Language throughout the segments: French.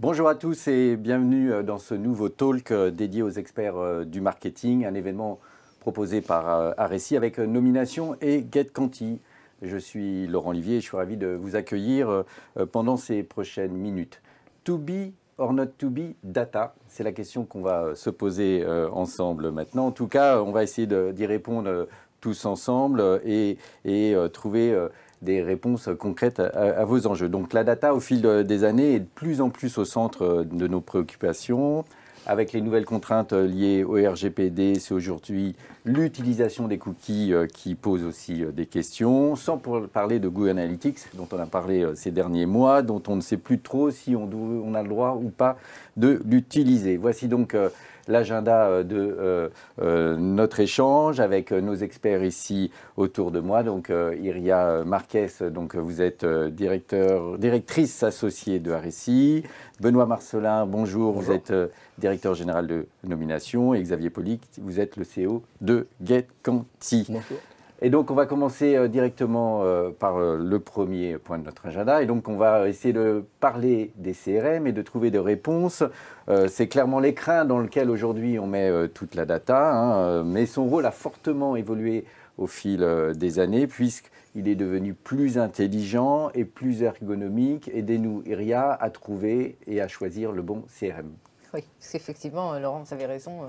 Bonjour à tous et bienvenue dans ce nouveau talk dédié aux experts du marketing, un événement proposé par Aressi avec nomination et Get Conti. Je suis Laurent Olivier et je suis ravi de vous accueillir pendant ces prochaines minutes. To be or not to be data C'est la question qu'on va se poser ensemble maintenant. En tout cas, on va essayer d'y répondre tous ensemble et, trouver des réponses concrètes à, vos enjeux. Donc la data, au fil des années, est de plus en plus au centre de nos préoccupations. Avec les nouvelles contraintes liées au RGPD, c'est aujourd'hui l'utilisation des cookies euh, qui pose aussi euh, des questions, sans parler de Google Analytics, dont on a parlé euh, ces derniers mois, dont on ne sait plus trop si on a le droit ou pas de l'utiliser. Voici donc l'agenda euh, de euh, euh, notre échange avec nos experts ici autour de moi. Donc Iria Marquez, donc vous êtes directeur, directrice associée de RSI. Benoît Marcelin, bonjour, vous êtes directeur général de nomination. Et Xavier Polic, vous êtes le CEO de GetCanti. Bonjour. Et donc, on va commencer euh, directement euh, par euh, le premier point de notre agenda. Et donc, on va essayer de parler des CRM et de trouver des réponses. C'est clairement l'écran dans lequel aujourd'hui on met toute la data, hein, mais son rôle a fortement évolué au fil des années, puisqu'il est devenu plus intelligent et plus ergonomique. Aidez-nous, Iria, à trouver et à choisir le bon CRM. Oui, effectivement, Laurent, vous avez raison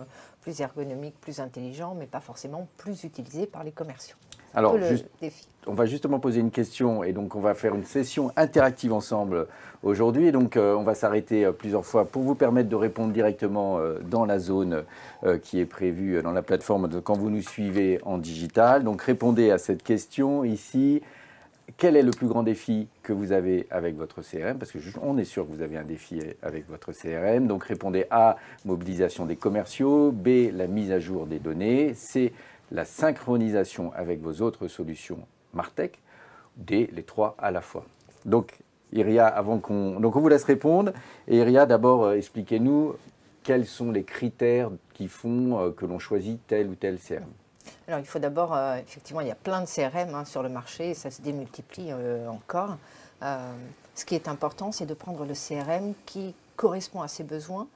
plus ergonomique, plus intelligent, mais pas forcément plus utilisé par les commerciaux. Alors, on va justement poser une question et donc on va faire une session interactive ensemble aujourd'hui. Et donc, euh, on va s'arrêter euh, plusieurs fois pour vous permettre de répondre directement euh, dans la zone qui est prévue dans la plateforme quand vous nous suivez en digital. Donc, répondez à cette question ici quel est le plus grand défi que vous avez avec votre CRM Parce qu'on est sûr que vous avez un défi avec votre CRM. Donc répondez A, mobilisation des commerciaux, B, la mise à jour des données, C, la synchronisation avec vos autres solutions Martech, D, les trois à la fois. Donc Iria, avant qu'on... Donc on vous laisse répondre. Et Iria, d'abord, euh, expliquez-nous quels sont les critères qui font euh, que l'on choisit tel ou tel CRM. Alors, il faut d'abord, euh, effectivement, il y a plein de CRM hein, sur le marché et ça se démultiplie euh, encore. Euh, ce qui est important, c'est de prendre le CRM qui correspond à ses besoins.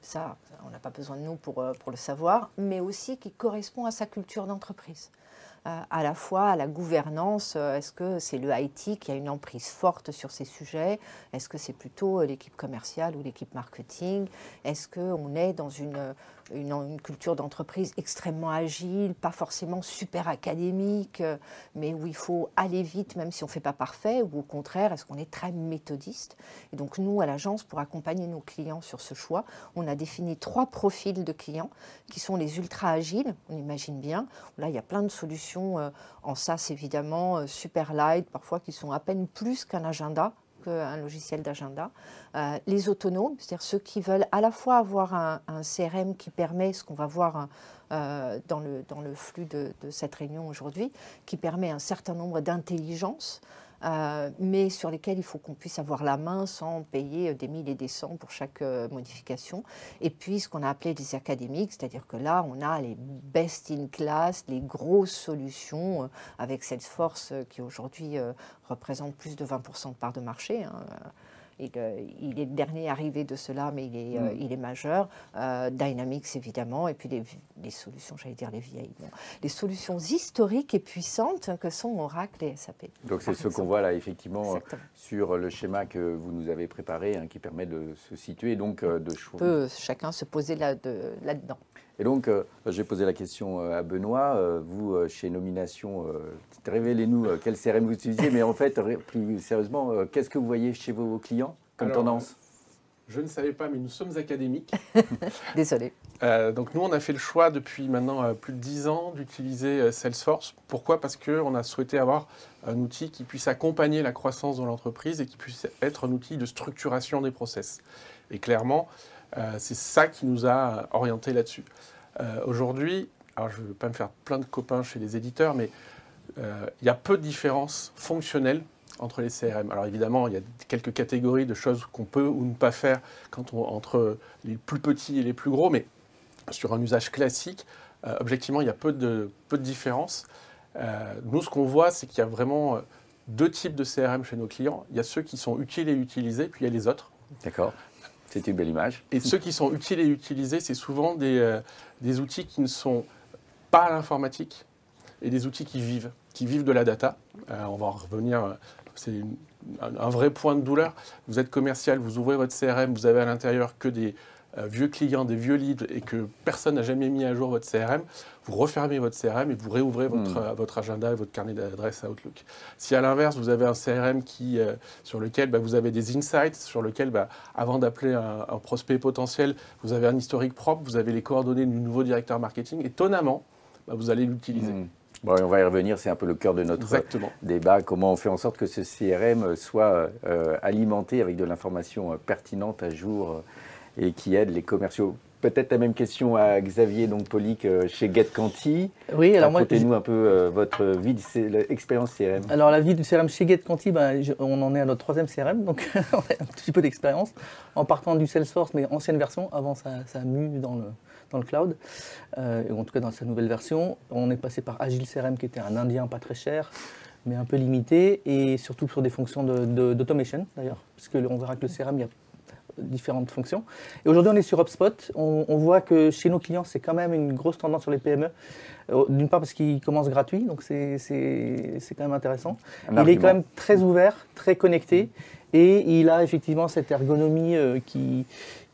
Ça, on n'a pas besoin de nous pour, pour le savoir, mais aussi qui correspond à sa culture d'entreprise. à la fois à la gouvernance, est-ce que c'est le IT qui a une emprise forte sur ces sujets? Est-ce que c'est plutôt l'équipe commerciale ou l'équipe marketing? Est-ce qu'on est dans une une, culture d'entreprise extrêmement agile, pas forcément super académique, euh, mais où il faut aller vite même si on ne fait pas parfait, ou au contraire, est-ce qu'on est très méthodiste? Et donc nous, à l'agence, pour accompagner nos clients sur ce choix, on a défini trois profils de clients qui sont les ultra agiles, on imagine bien. Là, il y a plein de solutions euh, en SaaS évidemment, euh, super light, parfois qui sont à peine plus qu'un agenda un logiciel d'agenda. Euh, les autonomes, c'est-à-dire ceux qui veulent à la fois avoir un, CRM qui permet ce qu'on va voir euh, dans, le, dans le flux de, de cette réunion aujourd'hui, qui permet un certain nombre d'intelligences euh, mais sur lesquels il faut qu'on puisse avoir la main sans payer des mille et des cents pour chaque euh, modification. Et puis ce qu'on a appelé des académiques, c'est-à-dire que là, on a les best in class, les grosses solutions euh, avec Salesforce qui aujourd'hui représente plus de 20% de part de marché. Hein, il, est le dernier arrivé de cela, mais il est, euh, mm. il est majeur. Euh, Dynamics, évidemment, et puis les, solutions, j'allais dire les vieilles, les solutions historiques et puissantes que sont Oracle et SAP. Donc c'est ce qu'on voit là, effectivement, sur le schéma que vous nous avez préparé, hein, qui permet de se situer, donc euh, de choisir. peut chacun se poser là-dedans. Là et donc, euh, j'ai posé la question euh, à Benoît. Euh, vous, chez Nomination, révélez-nous quel CRM vous utilisez, mais en fait, plus sérieusement, qu'est-ce que vous voyez chez vos clients comme tendance? je ne savais pas, mais nous sommes académiques. Désolé. donc nous, on a fait le choix depuis maintenant plus de 10 ans d'utiliser Salesforce. Pourquoi? Parce qu'on a souhaité avoir un outil qui puisse accompagner la croissance de l'entreprise et qui puisse être un outil de structuration des process. Et clairement, c'est ça qui nous a orienté là-dessus. Euh, aujourd'hui, alors je ne veux pas me faire plein de copains chez les éditeurs, mais euh, il y a peu de différences fonctionnelles entre les CRM. Alors évidemment, il y a quelques catégories de choses qu'on peut ou ne pas faire quand on, entre les plus petits et les plus gros, mais sur un usage classique, euh, objectivement, il y a peu de, peu de différences. nous, ce qu'on voit, c'est qu'il y a vraiment deux types de CRM chez nos clients. Il y a ceux qui sont utiles et utilisés, puis il y a les autres. D'accord. C'est une belle image. Et ceux qui sont utiles et utilisés, c'est souvent des, euh, des outils qui ne sont pas à l'informatique et des outils qui vivent, qui vivent de la data. Euh, on va en revenir, euh, c'est un, vrai point de douleur. Vous êtes commercial, vous ouvrez votre CRM, vous avez à l'intérieur que des vieux clients, des vieux leads et que personne n'a jamais mis à jour votre CRM. Vous refermez votre CRM et vous réouvrez votre, Hmm. euh, votre agenda et votre carnet d'adresses Outlook. Si à l'inverse, vous avez un CRM qui, euh, sur lequel bah, vous avez des insights, sur lequel, bah, avant d'appeler un, un prospect potentiel, vous avez un historique propre, vous avez les coordonnées du nouveau directeur marketing, étonnamment, bah, vous allez l'utiliser. Hmm. Bon, on va y revenir, c'est un peu le cœur de notre Exactement. débat, comment on fait en sorte que ce CRM soit euh, alimenté avec de l'information euh, pertinente à jour euh, et qui aide les commerciaux. Peut-être la même question à Xavier donc Polic euh, chez GetCanti. Oui, alors moi, Racontez-nous un peu euh, votre vie, l'expérience CRM. Alors la vie du CRM chez GetCanti, ben, je- on en est à notre troisième CRM, donc on a un petit peu d'expérience en partant du Salesforce, mais ancienne version. Avant, ça, ça a mu dans le, dans le cloud, euh, ou en tout cas dans sa nouvelle version. On est passé par Agile CRM, qui était un indien pas très cher, mais un peu limité, et surtout sur des fonctions de- de- d'automation d'ailleurs, parce que on verra que le CRM, il y a différentes fonctions. Et aujourd'hui, on est sur HubSpot. On, on voit que chez nos clients, c'est quand même une grosse tendance sur les PME. Euh, D'une part parce qu'il commence gratuit, donc c'est quand même intéressant. Un il est quand même très ouvert, très connecté, et il a effectivement cette ergonomie euh, qui,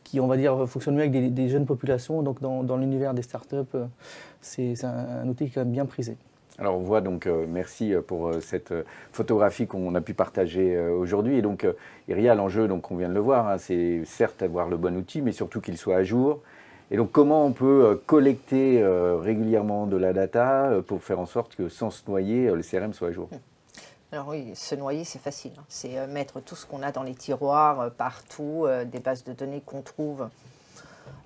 qui, on va dire, fonctionne mieux avec des, des jeunes populations. Donc dans, dans l'univers des startups, euh, c'est c'est un, un outil qui est quand même bien prisé. Alors on voit donc, euh, merci euh, pour euh, cette photographie qu'on a pu partager aujourd'hui. Et donc, Iria, l'enjeu, donc on vient de le voir, hein, c'est certes avoir le bon outil, mais surtout qu'il soit à jour. Et donc comment on peut collecter régulièrement de la data pour faire en sorte que sans se noyer, le CRM soit à jour? Alors oui, se noyer, c'est facile. hein. C'est mettre tout ce qu'on a dans les tiroirs, partout, des bases de données qu'on trouve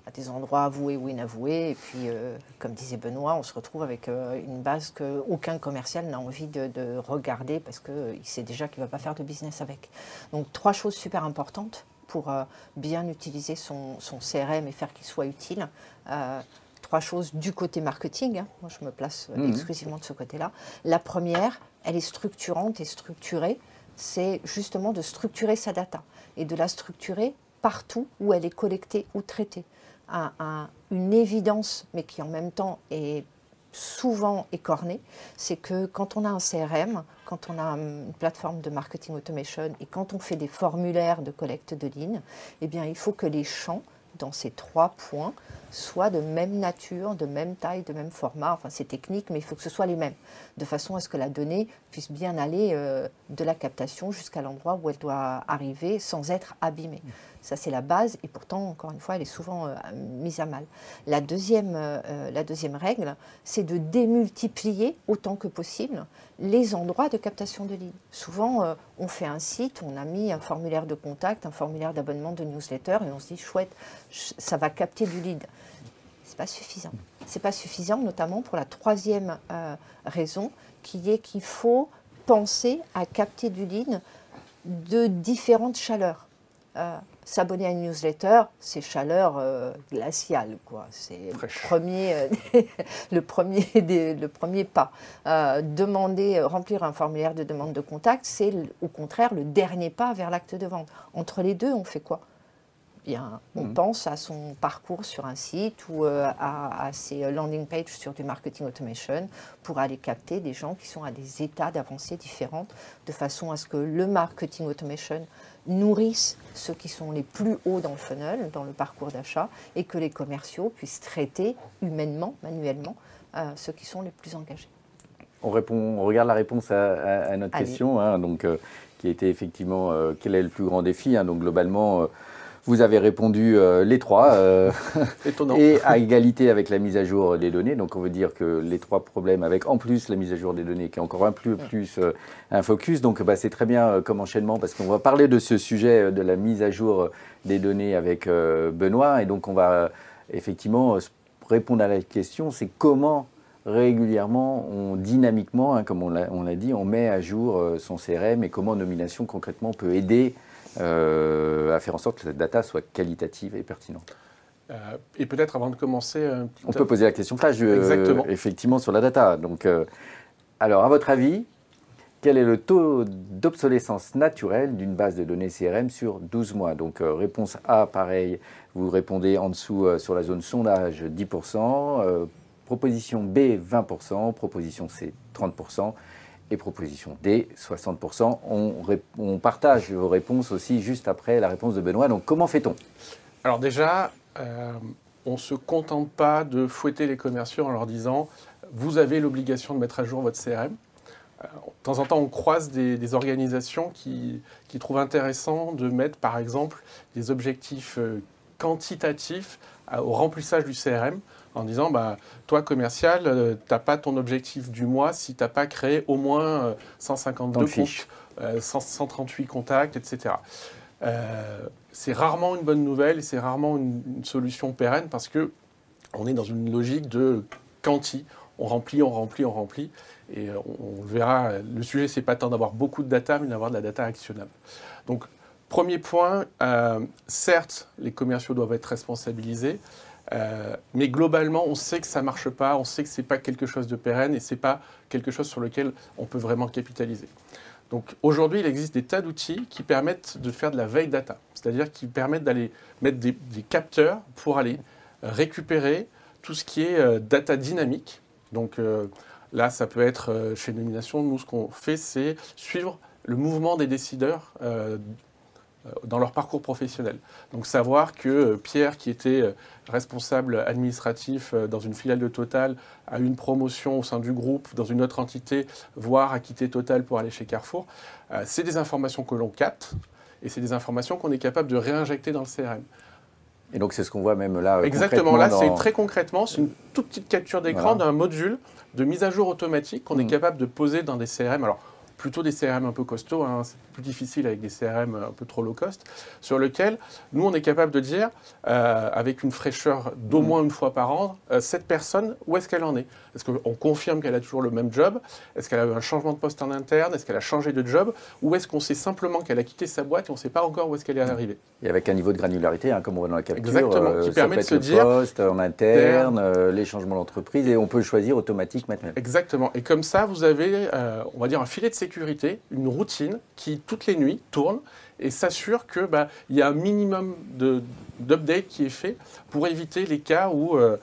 à des endroits avoués ou inavoués. Et puis, euh, comme disait Benoît, on se retrouve avec euh, une base qu'aucun commercial n'a envie de, de regarder parce qu'il sait déjà qu'il ne va pas faire de business avec. Donc, trois choses super importantes pour euh, bien utiliser son, son CRM et faire qu'il soit utile. Euh, trois choses du côté marketing. hein. Moi, je me place euh, Mhm. exclusivement de ce côté-là. La première, elle est structurante et structurée. C'est justement de structurer sa data et de la structurer partout où elle est collectée ou traitée. Un- un- une évidence, mais qui en même temps est souvent écornée, c'est que quand on a un CRM, quand on a une plateforme de marketing automation et quand on fait des formulaires de collecte de lignes, eh bien, il faut que les champs dans ces trois points soient de même nature, de même taille, de même format. Enfin, c'est technique, mais il faut que ce soit les mêmes, de façon à ce que la donnée puisse bien aller euh, de la captation jusqu'à l'endroit où elle doit arriver sans être abîmée. Ça, c'est la base, et pourtant, encore une fois, elle est souvent euh, mise à mal. La deuxième, euh, euh, la deuxième règle, c'est de démultiplier autant que possible les endroits de captation de leads. Souvent, on fait un site, on a mis un formulaire de contact, un formulaire d'abonnement de newsletter, et on se dit, chouette, ch- ça va capter du lead. C'est pas suffisant. C'est pas suffisant, notamment pour la troisième raison, qui est qu'il faut penser à capter du lead de différentes chaleurs. S'abonner à une newsletter, c'est chaleur euh, glaciale, quoi. C'est le premier, euh, le premier, des- le premier pas. Euh, demander, remplir un formulaire de demande de contact, c'est au contraire le dernier pas vers l'acte de vente. Entre les deux, on fait quoi? Bien, on Mhm. pense à son parcours sur un site ou à, à ses landing pages sur du marketing automation pour aller capter des gens qui sont à des états d'avancée différents de façon à ce que le marketing automation nourrisse ceux qui sont les plus hauts dans le funnel, dans le parcours d'achat, et que les commerciaux puissent traiter humainement, manuellement, euh, ceux qui sont les plus engagés. On, répond, on regarde la réponse à, à- à notre Allez. question, hein, donc, euh, qui était effectivement euh, quel est le plus grand défi. hein. donc globalement, vous avez répondu euh, les trois. euh, Étonnant. et à égalité avec la mise à jour des données. Donc on veut dire que les trois problèmes avec en plus la mise à jour des données qui est encore un peu plus euh, un focus. Donc bah, c'est très bien comme enchaînement parce qu'on va parler de ce sujet de la mise à jour des données avec Benoît. Et donc on va effectivement répondre à la question, c'est comment régulièrement, on, dynamiquement, hein, comme on l'a dit, on met à jour son CRM et comment Nomination concrètement peut aider à faire en sorte que cette data soit qualitative et pertinente. Euh, et peut-être avant de commencer, On peut poser la question flash, euh, Exactement. effectivement, sur la data. Donc, euh, alors, à votre avis, Quel est le taux d'obsolescence naturelle d'une base de données CRM sur 12 mois? Donc euh, réponse A, pareil, vous répondez en dessous euh, sur la zone sondage 10%, euh, proposition B 20%, proposition C 30% et proposition D 60%. On, on, partage vos réponses aussi juste après la réponse de Benoît. Donc comment fait-on? Alors déjà, on ne se contente pas de fouetter les commerciaux en leur disant vous avez l'obligation de mettre à jour votre CRM de temps en temps, on croise des, organisations qui, trouvent intéressant de mettre, par exemple, des objectifs euh, quantitatifs au remplissage du CRM en disant bah, toi commercial, euh, tu n'as pas ton objectif du mois si tu n'as pas créé au moins 152 euh, comptes, 138 contacts, etc. c'est rarement une bonne nouvelle et c'est rarement une, une, solution pérenne parce que on est dans une logique de quanti. On remplit, on remplit, on remplit. Et euh, on, verra, le sujet, c'est pas tant d'avoir beaucoup de data, mais d'avoir de la data actionnable. Donc, premier point, euh, certes, les commerciaux doivent être responsabilisés, euh, mais globalement, on sait que ça ne marche pas, on sait que ce n'est pas quelque chose de pérenne et ce n'est pas quelque chose sur lequel on peut vraiment capitaliser. Donc aujourd'hui, il existe des tas d'outils qui permettent de faire de la veille data, c'est-à-dire qui permettent d'aller mettre des, capteurs pour aller récupérer tout ce qui est data dynamique. Donc Là, ça peut être euh, chez Nomination, nous, ce qu'on fait, c'est suivre le mouvement des décideurs euh, euh, dans leur parcours professionnel. Donc savoir que Pierre, qui était responsable administratif dans une filiale de Total, a eu une promotion au sein du groupe, dans une autre entité, voire a quitté Total pour aller chez Carrefour, c'est des informations que l'on capte et c'est des informations qu'on est capable de réinjecter dans le CRM. Et donc c'est ce qu'on voit même là. Exactement, là c'est très concrètement, c'est une toute petite capture d'écran d'un module de mise à jour automatique qu'on est mm. capable de poser dans des CRM. Alors plutôt des CRM un peu costauds, hein, c'est plus difficile avec des CRM un peu trop low cost, sur lequel nous on est capable de dire, euh, avec une fraîcheur d'au mm. moins une fois par an, euh, cette personne, où est-ce qu'elle en est? Est-ce qu'on confirme qu'elle a toujours le même job? Est-ce qu'elle a eu un changement de poste en interne? Est-ce qu'elle a changé de job? Ou est-ce qu'on sait simplement qu'elle a quitté sa boîte et on ne sait pas encore où est-ce qu'elle est arrivée? Et avec un niveau de granularité, hein, comme on voit dans la capture, Exactement, euh, qui permet de se dire poste en interne, les changements d'entreprise, et on peut choisir automatique maintenant. Exactement. Et comme ça, vous avez, on va dire, un filet de sécurité, une routine qui, toutes les nuits, tourne et s'assure qu'il bah, y a un minimum d'update qui est fait pour éviter les cas où, euh,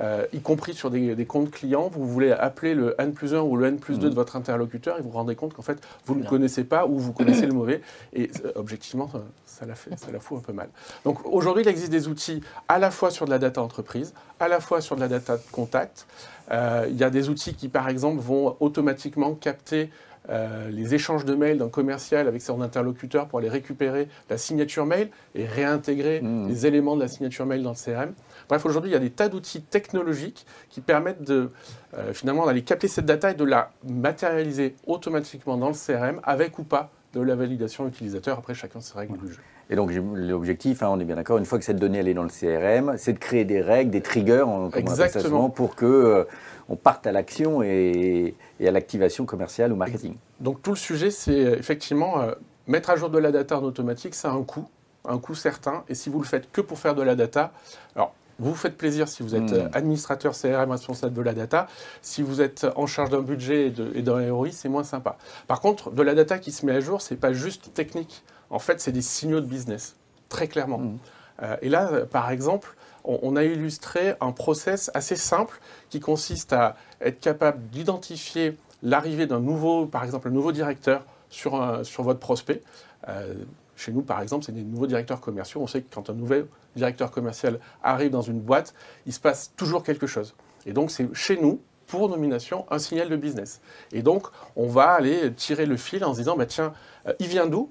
euh, y compris sur des, comptes clients, vous voulez appeler le N plus 1 ou le N plus 2 de mm. votre interlocuteur et vous vous rendez compte qu'en fait, vous ne connaissez pas ou vous connaissez le mauvais. Et euh, objectivement, ça, la fait, ça la fout un peu mal. Donc aujourd'hui, il existe des outils à la fois sur de la data entreprise, à la fois sur de la data de contact. il y a des outils qui, par exemple, vont automatiquement capter euh, les échanges de mails d'un commercial avec son interlocuteur pour aller récupérer la signature mail et réintégrer mmh. les éléments de la signature mail dans le CRM. Bref, aujourd'hui, il y a des tas d'outils technologiques qui permettent de, euh, finalement d'aller capter cette data et de la matérialiser automatiquement dans le CRM avec ou pas de la validation utilisateur. Après, chacun ses règles du jeu. Et donc l'objectif, hein, on est bien d'accord, une fois que cette donnée elle est dans le CRM, c'est de créer des règles, des triggers, en, Exactement. pour que euh, on parte à l'action et, à l'activation commerciale ou marketing. Donc tout le sujet, c'est euh, effectivement euh, mettre à jour de la data en automatique, ça a un coût, un coût certain. Et si vous le faites que pour faire de la data, alors vous faites plaisir si vous êtes hmm. administrateur CRM responsable de la data. Si vous êtes en charge d'un budget et d'un ROI, c'est moins sympa. Par contre, de la data qui se met à jour, c'est pas juste technique. En fait, c'est des signaux de business, très clairement. Hmm. Euh, et là, par exemple, on, a illustré un process assez simple qui consiste à être capable d'identifier l'arrivée d'un nouveau, par exemple, un nouveau directeur sur, sur votre prospect. Euh, chez nous, par exemple, c'est des nouveaux directeurs commerciaux. On sait que quand un nouvel directeur commercial arrive dans une boîte, il se passe toujours quelque chose. Et donc, c'est chez nous, pour nomination, un signal de business. Et donc, on va aller tirer le fil en se disant, bah, tiens, euh, il vient d'où?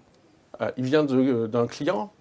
Euh, Il vient d'un client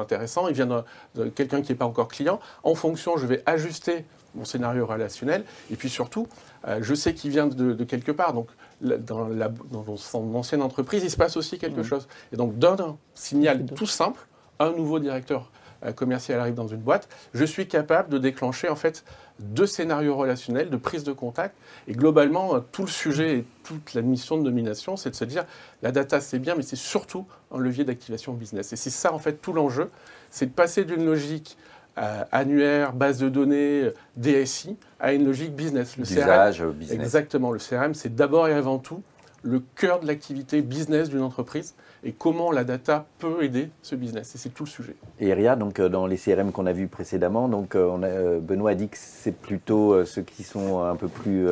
intéressant, il vient de, quelqu'un qui n'est pas encore client. En fonction, je vais ajuster mon scénario relationnel. Et puis surtout, euh, je sais qu'il vient de, quelque part. Donc, dans, la, dans, son ancienne entreprise, il se passe aussi quelque mmh. chose. Et donc, d'un signal tout simple, un nouveau directeur euh, commercial arrive dans une boîte, je suis capable de déclencher en fait deux scénarios relationnels de prise de contact. Et globalement, euh, tout le sujet et toute la mission de nomination, c'est de se dire la data c'est bien, mais c'est surtout un levier d'activation business. Et c'est ça en fait tout l'enjeu, c'est de passer d'une logique annuaire, base de données, DSI, à une logique business. Le CRM, business. Exactement. Le CRM, c'est d'abord et avant tout le cœur de l'activité business d'une entreprise et comment la data peut aider ce business. Et c'est tout le sujet. Et Ria, donc euh, dans les CRM qu'on a vus précédemment, donc euh, on a, euh, Benoît a dit que c'est plutôt ceux qui sont un peu plus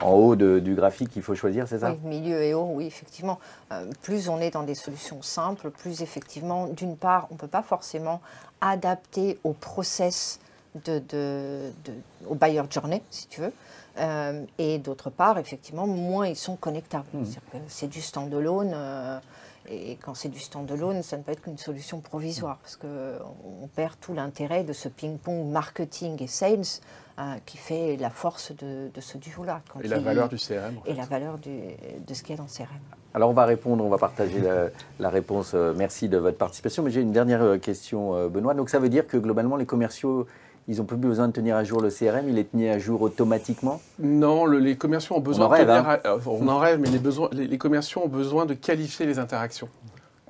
en haut du graphique qu'il faut choisir, c'est ça Oui, milieu et haut, oui, effectivement. plus on est dans des solutions simples, plus effectivement, d'une part, on ne peut pas forcément adapter au process de, au buyer journey, si tu veux. et d'autre part, effectivement, moins ils sont connectables. Hmm. C'est du standalone. Euh, et quand c'est du standalone, ça ne peut être qu'une solution provisoire, parce qu'on perd tout l'intérêt de ce ping-pong marketing et sales euh, qui fait la force de, ce duo-là. Et la valeur du CRM. Et la valeur de ce qu'il y a dans le CRM. Alors on va répondre, on va partager la, réponse. Euh, merci de votre participation. Mais j'ai une dernière euh, question, Benoît. Donc ça veut dire que globalement, les commerciaux ils n'ont plus besoin de tenir à jour le CRM, il est tenu à jour automatiquement? Non, les commerciaux ont besoin on en rêve, tenir hein. on en rêve, mais les, besoins, les, commerciaux ont besoin de qualifier les interactions.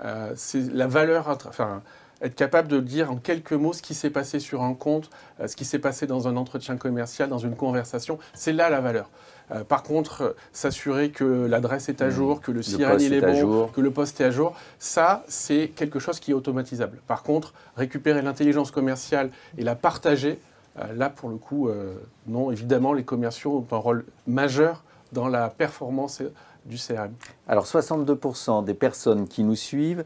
Euh, c'est la valeur, enfin, être capable de dire en quelques mots ce qui s'est passé sur un compte, euh, ce qui s'est passé dans un entretien commercial, dans une conversation, c'est là la valeur. Euh, par contre, s'assurer que l'adresse est à mmh. jour, que le CRM est, bon, que le poste est à jour, ça, c'est quelque chose qui est automatisable. Par contre, récupérer l'intelligence commerciale et la partager, euh, là, pour le coup, euh, non, évidemment, les commerciaux ont un rôle majeur dans la performance du CRM. Alors, 62% des personnes qui nous suivent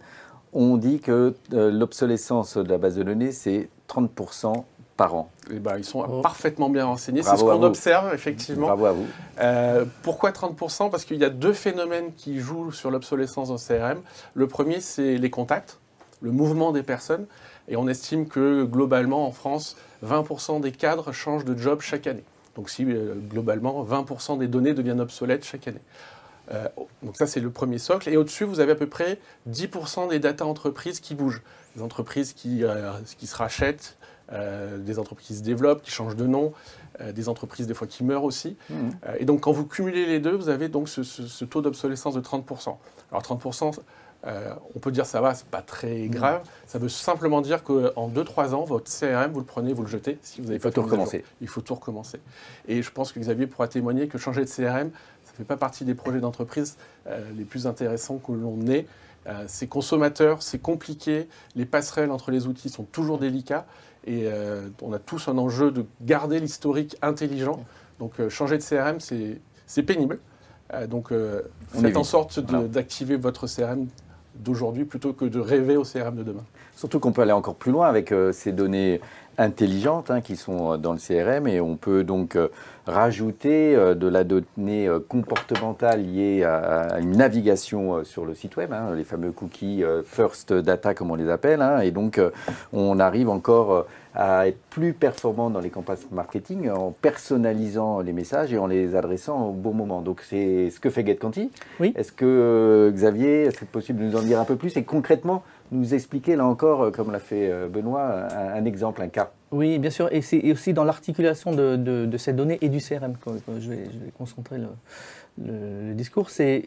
ont dit que l'obsolescence de la base de données, c'est 30% par an eh ben, Ils sont oh. parfaitement bien renseignés. C'est ce qu'on observe, effectivement. Bravo à vous. Euh, pourquoi 30% Parce qu'il y a deux phénomènes qui jouent sur l'obsolescence en CRM. Le premier, c'est les contacts, le mouvement des personnes. Et on estime que globalement, en France, 20% des cadres changent de job chaque année. Donc si euh, globalement, 20% des données deviennent obsolètes chaque année. Euh, donc ça, c'est le premier socle. Et au-dessus, vous avez à peu près 10% des data entreprises qui bougent. Des entreprises qui, qui se rachètent, euh, des entreprises qui se développent, qui changent de nom, euh, des entreprises des fois qui meurent aussi. Mmh. Euh, et donc quand vous cumulez les deux, vous avez donc ce, taux d'obsolescence de 30%. Alors 30%, on peut dire ça va, c'est pas très mmh. grave. Ça veut simplement dire qu'en 2-3 ans, votre CRM, vous le prenez, vous le jetez. Si vous avez il faut tout recommencer. Il faut tout recommencer. Et je pense que Xavier pourra témoigner que changer de CRM, ça ne fait pas partie des projets d'entreprise les plus intéressants que l'on ait. c'est consommateur, c'est compliqué, les passerelles entre les outils sont toujours délicats. Et euh, on a tous un enjeu de garder l'historique intelligent. Donc euh, changer de CRM, c'est pénible. Euh, donc faites en sorte d'activer votre CRM d'aujourd'hui plutôt que de rêver au CRM de demain. Surtout qu'on peut aller encore plus loin avec ces données intelligentes hein, qui sont dans le CRM et on peut donc rajouter de la donnée comportementale liée à, une navigation sur le site web, hein, les fameux cookies first data comme on les appelle, hein, et donc on arrive encore à être plus performant dans les campagnes marketing en personnalisant les messages et en les adressant au bon moment. Donc c'est ce que fait GetConti. Oui. Est-ce que euh, Xavier, est-ce que c'est possible de nous en dire un peu plus et concrètement nous expliquer là encore, euh, comme l'a fait euh, Benoît, un, exemple, un cas Oui, bien sûr, et c'est aussi dans l'articulation de, de, ces données et du CRM que, je, vais, je vais concentrer le, le, discours, c'est,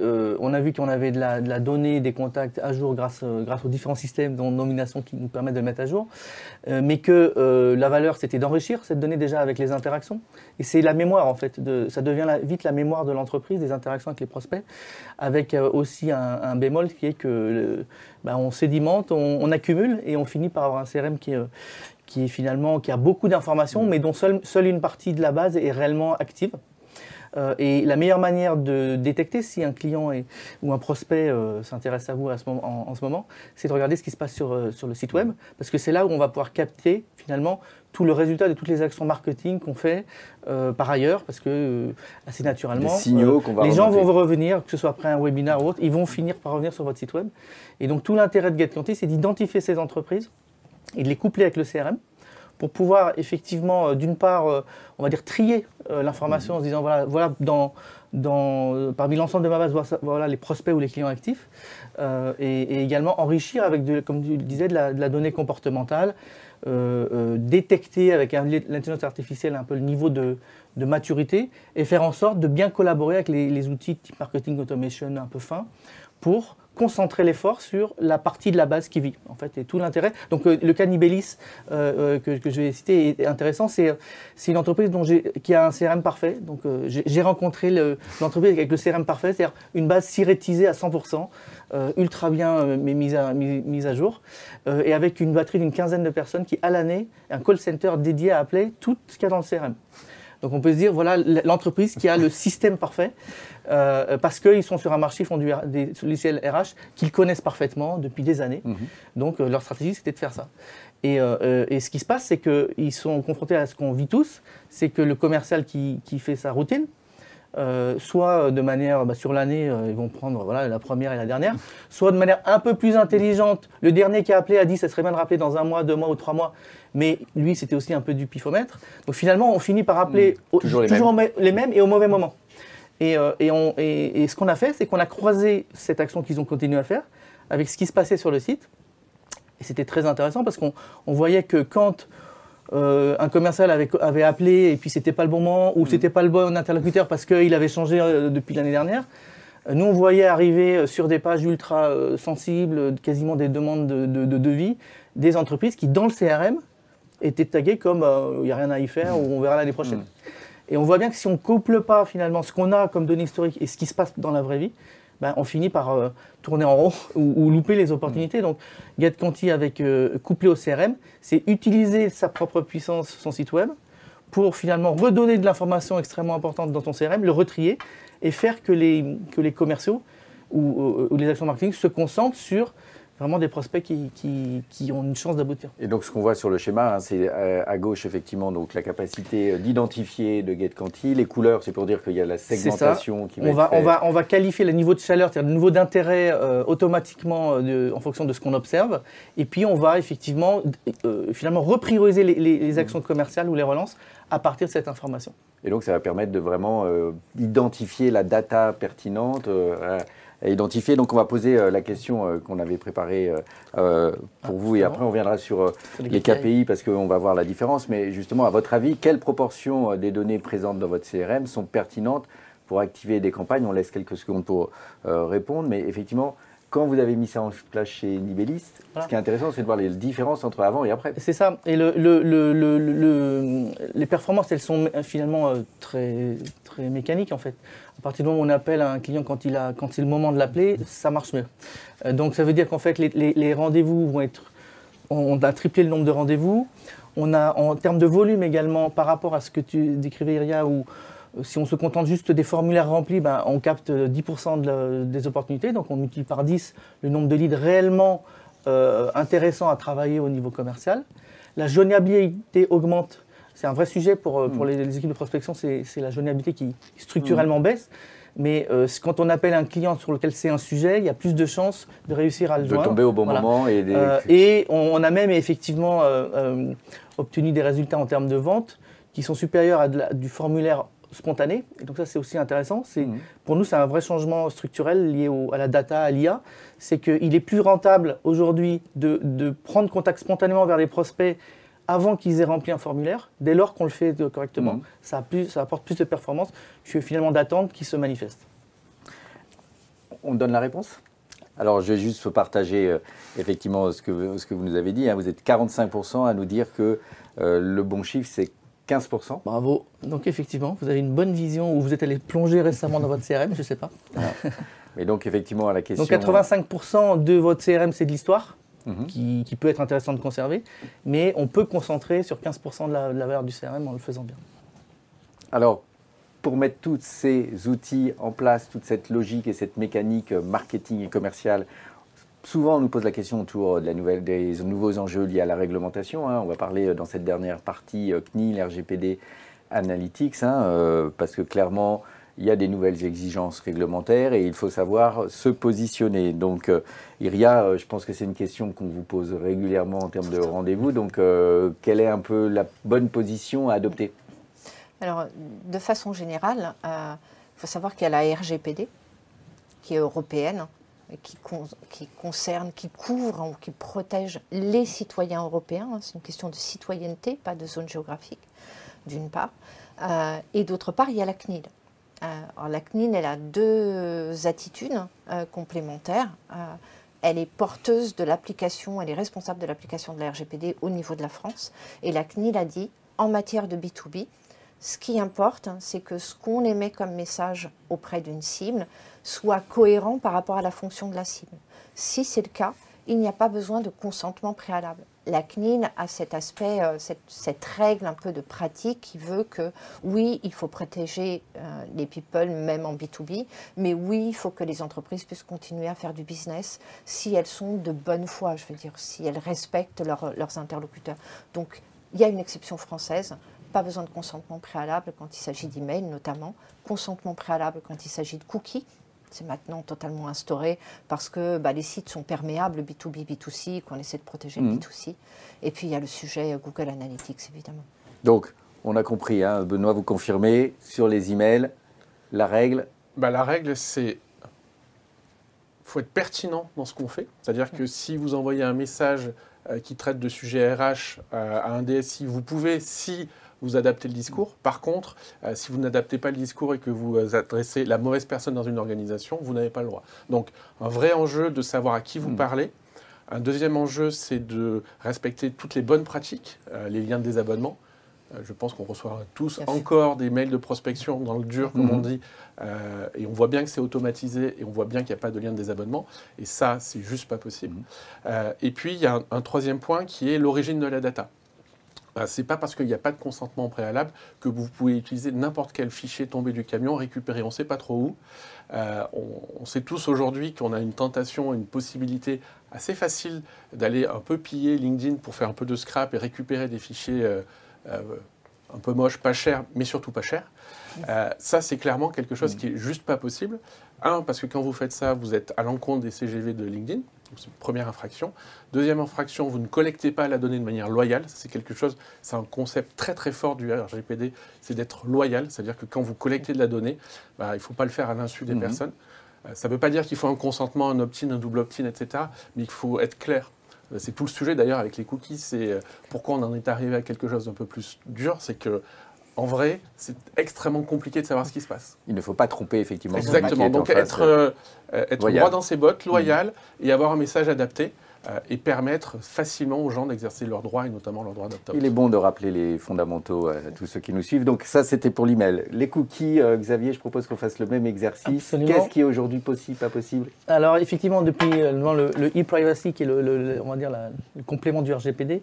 euh, on a vu qu'on avait de la, de la, donnée, des contacts à jour grâce, euh, grâce aux différents systèmes de nomination qui nous permettent de le mettre à jour, euh, mais que la valeur, c'était d'enrichir cette donnée déjà avec les interactions. Et c'est la mémoire, en fait, de, ça devient vite la mémoire de l'entreprise, des interactions avec les prospects, avec aussi un, bémol qui est que bah, on sédimente, on, accumule et on finit par avoir un CRM qui, qui est finalement qui a beaucoup d'informations, mais dont seule, seule une partie de la base est réellement active. Euh, et la meilleure manière de détecter si un client ou un prospect euh, s'intéresse à vous à ce moment, en, ce moment, c'est de regarder ce qui se passe sur, euh, sur le site web, parce que c'est là où on va pouvoir capter finalement tout le résultat de toutes les actions marketing qu'on fait par ailleurs, parce que assez naturellement, signaux va les gens vont revenir, que ce soit après un webinaire ou autre, ils vont finir par revenir sur votre site web. Et donc tout l'intérêt de GetQuanti, c'est d'identifier ces entreprises et de les coupler avec le CRM pour pouvoir effectivement, euh, d'une part, euh, on va dire trier euh, l'information en se disant voilà, voilà dans, dans, parmi l'ensemble de ma base, voilà les prospects ou les clients actifs, et, également enrichir avec, de, comme tu le disais, de la, donnée comportementale, détecter avec l'intelligence artificielle un peu le niveau de, de, maturité et faire en sorte de bien collaborer avec les, les outils type marketing automation un peu fin pour concentrer l'effort sur la partie de la base qui vit, en fait, tout l'intérêt. Donc euh, le cas Nibelis euh, euh, que, je vais citer est intéressant, c'est une entreprise qui a un CRM parfait. Donc j'ai rencontré l'entreprise avec le CRM parfait, c'est-à-dire une base sirétisée à 100%, ultra bien mise, à, mise, à, jour, et avec une batterie d'une quinzaine de personnes qui, à l'année, un call center dédié à appeler tout ce qu'il y a dans le CRM. Donc on peut se dire, voilà l'entreprise qui a le système parfait, euh, parce qu'ils sont sur un marché, ils font du, des logiciels RH qu'ils connaissent parfaitement depuis des années. Mhm. Donc euh, leur stratégie, c'était de faire ça. Et, euh, et, ce qui se passe, c'est qu'ils sont confrontés à ce qu'on vit tous, c'est que le commercial qui, qui fait sa routine, soit de manière, bah, sur l'année, ils vont prendre voilà, la première et la dernière, soit de manière un peu plus intelligente. Le dernier qui a appelé a dit, ça serait bien de rappeler dans un mois, deux mois ou trois mois mais lui, c'était aussi un peu du pifomètre. Donc finalement, on finit par appeler hmm. toujours, les, mêmes. et au mauvais moment. Et, euh, ce qu'on a fait, c'est qu'on a croisé cette action qu'ils ont continué à faire avec ce qui se passait sur le site. Et c'était très intéressant parce qu'on voyait que quand euh, un commercial avait, appelé et puis c'était pas le bon moment ou hmm. c'était pas le bon interlocuteur parce qu'il avait changé euh, depuis l'année dernière, nous on voyait arriver sur des pages ultra sensibles, quasiment des demandes de, de devis, des entreprises qui, dans le CRM, était tagué comme euh, il n'y a rien à y faire ou on verra l'année prochaine. Mm. Et on voit bien que si on ne couple pas finalement ce qu'on a comme données historiques et ce qui se passe dans la vraie vie, ben, on finit par euh, tourner en rond ou, louper les opportunités. Donc, GetConti avec euh, couplé au CRM, c'est utiliser sa propre puissance, son site web, pour finalement redonner de l'information extrêmement importante dans ton CRM, le retrier et faire que les, que les commerciaux ou, ou les actions marketing se concentrent sur vraiment des prospects qui, qui, ont une chance d'aboutir. Et donc ce qu'on voit sur le schéma, hein, c'est euh, à, gauche effectivement donc la capacité d'identifier de GetCanti. Les couleurs, c'est pour dire qu'il y a la segmentation qui va on va, on va, on va qualifier le niveau de chaleur, c'est-à-dire le niveau d'intérêt euh, automatiquement euh, en fonction de ce qu'on observe. Et puis on va effectivement finalement reprioriser les, les, actions commerciales ou les relances à partir de cette information. Et donc ça va permettre de vraiment identifier la data pertinente identifier. Donc on va poser euh, la question euh, qu'on avait préparée euh, pour vous. Et après on reviendra sur les KPI. parce qu'on va voir la différence. Mais justement, à votre avis, quelle proportion des données présentes dans votre CRM sont pertinentes pour activer des campagnes? On laisse quelques secondes pour répondre, mais effectivement, quand vous avez mis ça en place chez Nibelis, ce qui est intéressant, c'est de voir les différences entre avant et après. C'est ça. Et le, le, les performances, elles sont finalement très, très mécaniques en fait. À partir du moment où on appelle un client quand, il a, quand c'est le moment de l'appeler, ça marche mieux. Euh, donc ça veut dire qu'en fait, les, rendez-vous vont être. On a triplé le nombre de rendez-vous. On a, en termes de volume également, par rapport à ce que tu décrivais, Iria, où euh, si on se contente juste des formulaires remplis, ben, on capte 10% des opportunités. Donc on multiplie par 10 le nombre de leads réellement euh, intéressants à travailler au niveau commercial. La joignabilité augmente c'est un vrai sujet pour, euh, pour hmm. les, équipes de prospection, c'est la joignabilité qui structurellement hmm. baisse. Mais euh, quand on appelle un client sur lequel c'est un sujet, il y a plus de chances de réussir à le joindre. De tomber au bon moment. Et, euh, et on, a même effectivement obtenu des résultats en termes de vente qui sont supérieurs à du formulaire spontané. Et donc ça, c'est aussi intéressant. C'est hmm. Pour nous, c'est un vrai changement structurel lié à la data, à l'IA. C'est qu'il est plus rentable aujourd'hui de, de, prendre contact spontanément vers les prospects avant qu'ils aient rempli un formulaire, dès lors qu'on le fait correctement. Mhm. Ça, apporte plus de performance que finalement d'attente qui se manifeste. On donne la réponse? Alors, je vais juste partager euh, effectivement ce que, vous nous avez dit. Hein. Vous êtes 45% à nous dire que euh, le bon chiffre, c'est 15%. Bravo. Donc, effectivement, vous avez une bonne vision ou vous êtes allé plonger récemment dans votre CRM, je ne sais pas. Mais donc, effectivement, à la question. Donc, 85% de votre CRM, c'est de l'histoire Mhm. qui, peut être intéressant de conserver, mais on peut concentrer sur 15% de la, valeur du CRM en le faisant bien. Alors, pour mettre tous ces outils en place, toute cette logique et cette mécanique marketing et commerciale, souvent on nous pose la question autour de la nouvelle, des nouveaux enjeux liés à la réglementation. Hein. On va parler dans cette dernière partie euh, CNIL, RGPD, Analytics, hein, euh, parce que clairement, il y a des nouvelles exigences réglementaires et il faut savoir se positionner. Donc, euh, Iria, euh, je pense que c'est une question qu'on vous pose régulièrement en termes de rendez-vous. Donc, euh, quelle est un peu la bonne position à adopter? Alors, de façon générale, il faut savoir qu'il y a la RGPD, qui est européenne, qui, concerne, qui couvre ou qui protège les citoyens européens. C'est une question de citoyenneté, pas de zone géographique, d'une part. et d'autre part, il y a la CNIL alors la CNIL, elle a deux attitudes complémentaires. elle est porteuse de l'application, elle est responsable de l'application de la RGPD au niveau de la France. Et la CNIL a dit, en matière de B2B, ce qui importe, c'est que ce qu'on émet comme message auprès d'une cible soit cohérent par rapport à la fonction de la cible. Si c'est le cas, il n'y a pas besoin de consentement préalable. La CNIL a cet aspect, euh, cette, règle un peu de pratique qui veut que oui, il faut protéger euh, les people même en B2B, mais oui, il faut que les entreprises puissent continuer à faire du business si elles sont de bonne foi, je veux dire, si elles respectent leurs interlocuteurs. Donc, il y a une exception française pas besoin de consentement préalable quand il s'agit d'email notamment, consentement préalable quand il s'agit de cookies. C'est maintenant totalement instauré parce que bah, les sites sont perméables B2B, B2C, qu'on essaie de protéger le mhm. B2C. Et puis il y a le sujet euh, Google Analytics évidemment. Donc, on a compris, hein, Benoît, vous confirmez, sur les emails, la règle bah, La règle, c'est faut être pertinent dans ce qu'on fait. C'est-à-dire que si vous envoyez un message euh, qui traite de sujets RH euh, à un DSI, vous pouvez, si vous adaptez le discours. Par contre, euh, si vous n'adaptez pas le discours et que vous euh, adressez la mauvaise personne dans une organisation, vous n'avez pas le droit. Donc, un vrai enjeu de savoir à qui vous hmm. parlez. Un deuxième enjeu, c'est de respecter toutes les bonnes pratiques, euh, les liens de désabonnement. je pense qu'on reçoit tous encore des mails de prospection dans le dur, comme on hmm. dit, et on voit bien que c'est automatisé et on voit bien qu'il n'y a pas de lien de désabonnement. Et ça, c'est juste pas possible. Hmm. et puis, il y a un troisième point qui est l'origine de la data. Ce n'est pas parce qu'il n'y a pas de consentement préalable que vous pouvez utiliser n'importe quel fichier tombé du camion, récupérer on ne sait pas trop où. Euh, on, sait tous aujourd'hui qu'on a une tentation, une possibilité assez facile d'aller un peu piller LinkedIn pour faire un peu de scrap et récupérer des fichiers euh, euh, un peu moches, pas chers, mais surtout pas chers. ça, c'est clairement quelque chose qui est juste pas possible. Un, parce que quand vous faites ça, vous êtes à l'encontre des CGV de LinkedIn. C'est une première infraction. Deuxième infraction, vous ne collectez pas la donnée de manière loyale. C'est quelque chose, c'est un concept très très fort du RGPD, c'est d'être loyal. C'est-à-dire que quand vous collectez de la donnée, bah, il ne faut pas le faire à l'insu des mhm. personnes. Euh, ça ne veut pas dire qu'il faut un consentement, un opt-in, un double opt-in, etc. Mais il faut être clair. Euh, c'est tout le sujet d'ailleurs avec les cookies. C'est euh, pourquoi on en est arrivé à quelque chose d'un peu plus dur. C'est que en vrai, c'est extrêmement compliqué de savoir ce qui se passe. Il ne faut pas tromper, effectivement. Exactement. Donc, être, euh, être droit dans ses bottes, loyal, mm. et avoir un message adapté. Euh, et permettre facilement aux gens d'exercer leurs droits et notamment leurs droits d'opt Il est bon de rappeler les fondamentaux à tous ceux qui nous suivent. Donc ça, c'était pour l'email. Les cookies, euh, Xavier, je propose qu'on fasse le même exercice. Qu'est-ce qui est aujourd'hui possible, pas possible? Alors effectivement, depuis le e-privacy, qui est le, on va dire le complément du RGPD,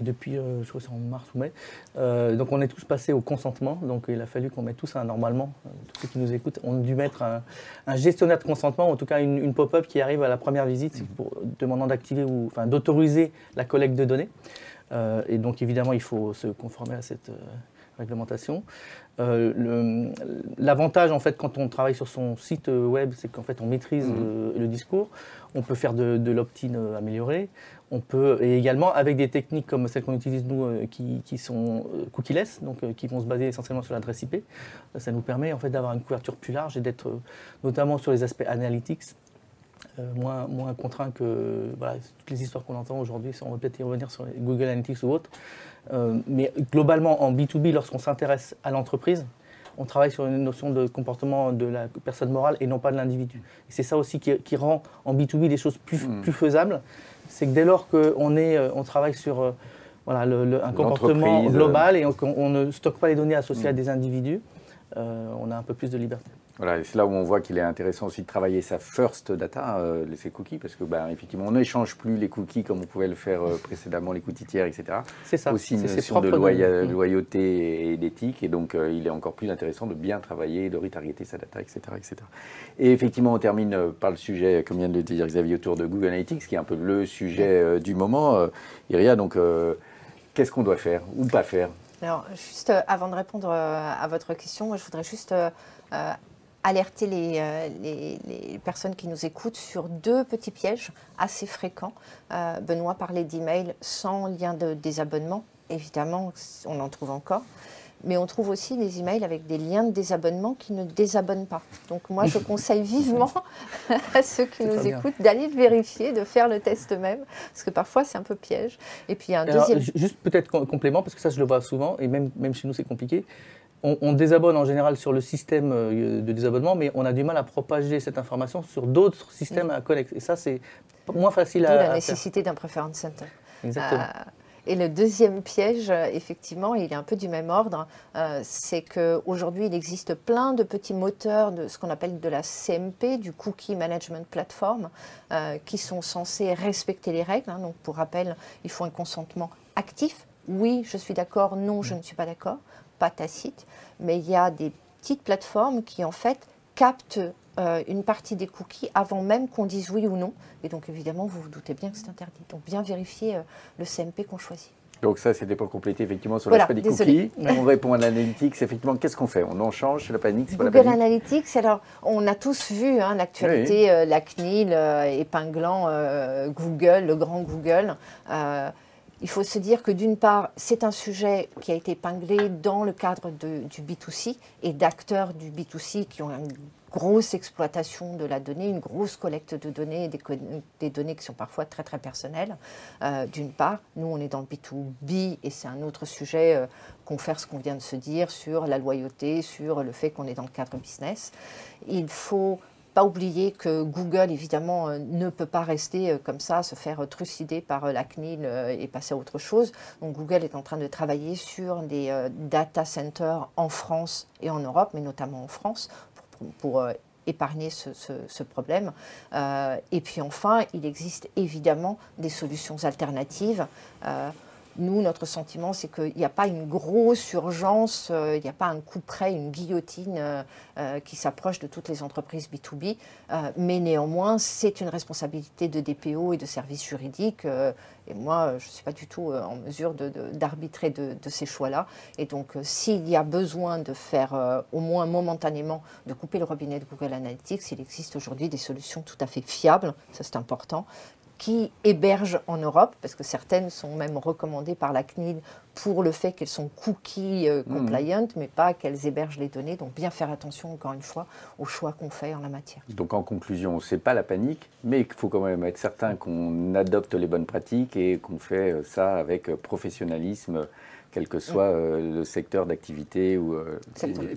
et depuis, euh, je crois que c'est en mars ou mai. Euh, donc on est tous passés au consentement. Donc il a fallu qu'on mette tous un, normalement, euh, tous ceux qui nous écoutent, on a dû mettre un, gestionnaire de consentement, en tout cas une, pop-up qui arrive à la première visite mhm. pour, demandant d'activer ou enfin, d'autoriser la collecte de données. et donc évidemment, il faut se conformer à cette réglementation. L'avantage, en fait, quand on travaille sur son site web, c'est qu'en fait, on maîtrise mhm. le, discours. On peut faire de, de l'opt-in amélioré. On peut, et également avec des techniques comme celles qu'on utilise nous, euh, qui, sont euh, cookieless, donc euh, qui vont se baser essentiellement sur l'adresse IP. Ça nous permet en fait d'avoir une couverture plus large et d'être notamment sur les aspects analytics moins, moins contraint que toutes les histoires qu'on entend aujourd'hui. On va peut-être y revenir sur les Google Analytics ou autres. mais globalement, en B2B, lorsqu'on s'intéresse à l'entreprise, on travaille sur une notion de comportement de la personne morale et non pas de l'individu. C'est ça aussi qui, rend en B2B les choses plus, hmm. plus faisables c'est que dès lors qu'on euh, on travaille sur euh, un comportement global et on, ne stocke pas les données associées à mm. des individus, euh, on a un peu plus de liberté. Voilà, c'est là où on voit qu'il est intéressant aussi de travailler sa first data, euh, ces cookies, parce que bah, effectivement, on n'échange plus les cookies comme on pouvait le faire précédemment, les cookies tiers, etc. C'est ça. Aussi une notion de mm. loyauté et d'éthique, et donc il est encore plus intéressant de bien travailler, de retargeter sa data, etc., etc. Et effectivement, on termine par le sujet, comme vient de le dire Xavier, autour de Google Analytics, qui est un peu le sujet du moment. Iria, donc, qu'est-ce qu'on doit faire ou pas faire? Alors, juste avant de répondre à votre question, je voudrais juste alerter les, les, personnes qui nous écoutent sur deux petits pièges assez fréquents. Euh, Benoît parlait d'email sans lien de désabonnement. Évidemment, on en trouve encore. Mais on trouve aussi des emails avec des liens de désabonnement qui ne désabonnent pas. Donc moi, je conseille vivement à ceux qui nous écoutent d'aller vérifier, de faire le test eux-mêmes, parce que parfois c'est un peu piège. Et puis un deuxième... Juste peut-être complément, parce que ça je le vois souvent, et même, même chez nous c'est compliqué. On, désabonne en général sur le système de désabonnement, mais on a du mal à propager cette information sur d'autres systèmes à connecter. Et ça, c'est moins facile à, la nécessité d'un preference center. Exactement. Et le deuxième piège, euh, effectivement, il est un peu du même ordre, euh, c'est qu'aujourd'hui, il existe plein de petits moteurs de ce qu'on appelle de la CMP, du Cookie Management Platform, euh, qui sont censés respecter les règles. Hein. Donc, pour rappel, il faut un consentement actif. Oui, je suis d'accord, non, je ne suis pas d'accord, pas tacite. Mais il y a des petites plateformes qui, en fait, captent euh, une partie des cookies avant même qu'on dise oui ou non. Et donc évidemment, vous vous doutez bien que c'est interdit. Donc bien vérifier euh, le CMP qu'on choisit. Donc ça, c'était pour compléter effectivement sur l'aspect des cookies. On répond à l'analytics. Effectivement, qu'est-ce qu'on fait? On en change, c'est la panique, c'est pas Google Analytics, alors on a tous vu hein, l'actualité, euh, la CNIL épinglant Google, le grand Google. Il faut se dire que d'une part, c'est un sujet qui a été épinglé dans le cadre du B2C et d'acteurs du B2C qui ont un grosse exploitation de la donnée, une grosse collecte de données, des, des données qui sont parfois très très personnelles. Euh, d'une part, nous on est dans le B2B et c'est un autre sujet euh, qu'on fait ce qu'on vient de se dire sur la loyauté, sur le fait qu'on est dans le cadre business. Il faut pas oublier que Google, évidemment, euh, ne peut pas rester euh, comme ça, se faire trucider par la CNIL et passer à autre chose. Donc Google est en train de travailler sur des data centers en France et en Europe, mais notamment en France, pour, euh, épargner ce, problème. Euh, et puis enfin, il existe évidemment des solutions alternatives. Euh, nous, notre sentiment, c'est qu'il n'y a pas une grosse urgence, il n'y a pas un coup près, une guillotine qui s'approche de toutes les entreprises B2B, mais néanmoins, c'est une responsabilité de DPO et de services juridiques et moi, je ne suis pas du tout euh, en mesure d'arbitrer de, ces choix-là. Et donc, euh, s'il y a besoin de faire, euh, au moins momentanément, de couper le robinet de Google Analytics, il existe aujourd'hui des solutions tout à fait fiables, ça c'est important, qui hébergent en Europe, parce que certaines sont même recommandées par la CNIL pour le fait qu'elles sont cookie euh, mmh. compliant, mais pas qu'elles hébergent les données. Donc bien faire attention, encore une fois, aux choix qu'on fait en la matière. Donc en conclusion, c'est pas la panique, mais il faut quand même être certain qu'on adopte les bonnes pratiques et qu'on fait euh, ça avec euh, professionnalisme quel que soit le secteur d'activité. ou.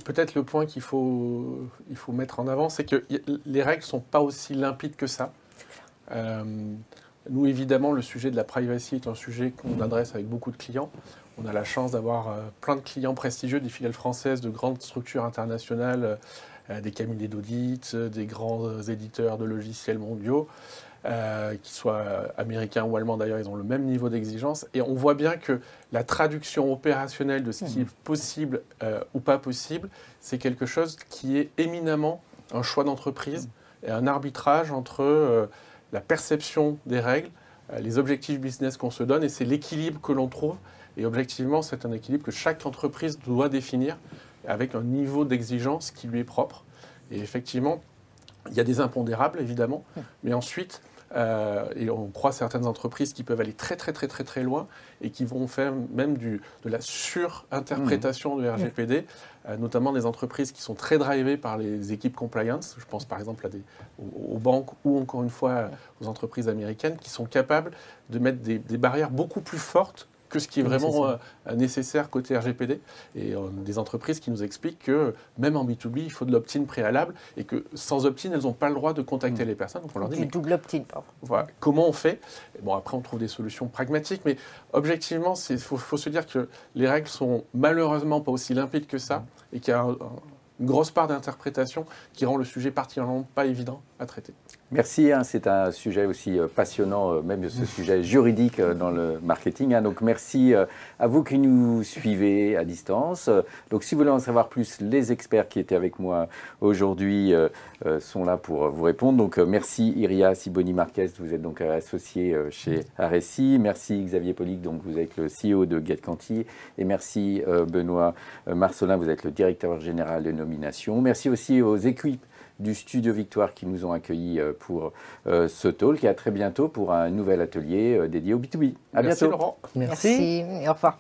Peut-être le point qu'il faut, il faut mettre en avant, c'est que les règles ne sont pas aussi limpides que ça. Euh, nous, évidemment, le sujet de la privacy est un sujet qu'on adresse avec beaucoup de clients. On a la chance d'avoir euh, plein de clients prestigieux, des filiales françaises, de grandes structures internationales, euh, des cabinets d'audit, des grands éditeurs de logiciels mondiaux, qu'ils soient américains ou allemands d'ailleurs, ils ont le même niveau d'exigence. Et on voit bien que la traduction opérationnelle de ce qui est possible ou pas possible, c'est quelque chose qui est éminemment un choix d'entreprise et un arbitrage entre la perception des règles, euh, les objectifs business qu'on se donne, et c'est l'équilibre que l'on trouve. Et objectivement, c'est un équilibre que chaque entreprise doit définir avec un niveau d'exigence qui lui est propre. Et effectivement, il y a des impondérables, évidemment, mais ensuite, euh, et on croit certaines entreprises qui peuvent aller très très très très très loin et qui vont faire même du, de la surinterprétation mmh. de RGPD, euh, notamment des entreprises qui sont très drivées par les équipes compliance. Je pense par exemple à des, aux, banques ou encore une fois aux entreprises américaines qui sont capables de mettre des, des barrières beaucoup plus fortes que ce qui est vraiment euh, nécessaire côté RGPD. Et euh, des entreprises qui nous expliquent que même en B2B, il faut de l'opt-in préalable et que sans opt-in, elles n'ont pas le droit de contacter mm. les personnes. Donc on leur dit. Du double opt-in, Voilà. Comment on fait? Bon, après, on trouve des solutions pragmatiques, mais objectivement, il faut, faut, se dire que les règles sont malheureusement pas aussi limpides que ça et qu'il y a une grosse part d'interprétation qui rend le sujet particulièrement pas évident à traiter. Merci, hein, c'est un sujet aussi euh, passionnant, euh, même ce sujet juridique euh, dans le marketing. Hein. donc merci à vous qui nous suivez à distance. Donc si vous voulez en savoir plus, les experts qui étaient avec moi aujourd'hui sont là pour vous répondre. Donc merci Iria Siboni Marquez, vous êtes donc associé chez RSI. Merci Xavier Polic, donc vous êtes le CEO de GetCanti. Et merci Benoît Marcelin, vous êtes le directeur général de nomination. Merci aussi aux équipes du Studio Victoire qui nous ont accueillis euh, pour euh, ce talk. Et à très bientôt pour un nouvel atelier euh, dédié au B2B. À Merci bientôt. Laurent. Merci. Merci. Au revoir.